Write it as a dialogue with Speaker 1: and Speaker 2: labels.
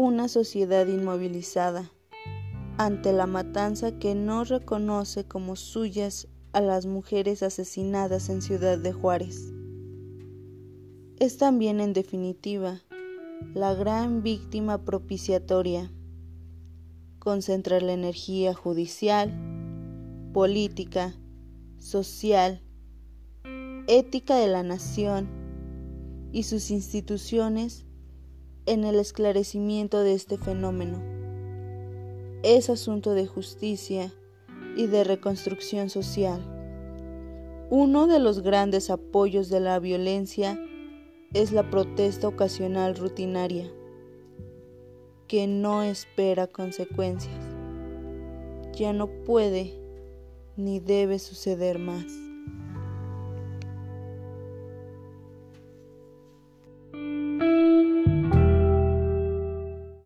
Speaker 1: una sociedad inmovilizada ante la matanza que no reconoce como suyas a las mujeres asesinadas en Ciudad de Juárez. Es también, en definitiva, la gran víctima propiciatoria. Concentra la energía judicial, política, social, ética de la nación y sus instituciones en el esclarecimiento de este fenómeno. Es asunto de justicia y de reconstrucción social. Uno de los grandes apoyos de la violencia es la protesta ocasional rutinaria, que no espera consecuencias. Ya no puede ni debe suceder más.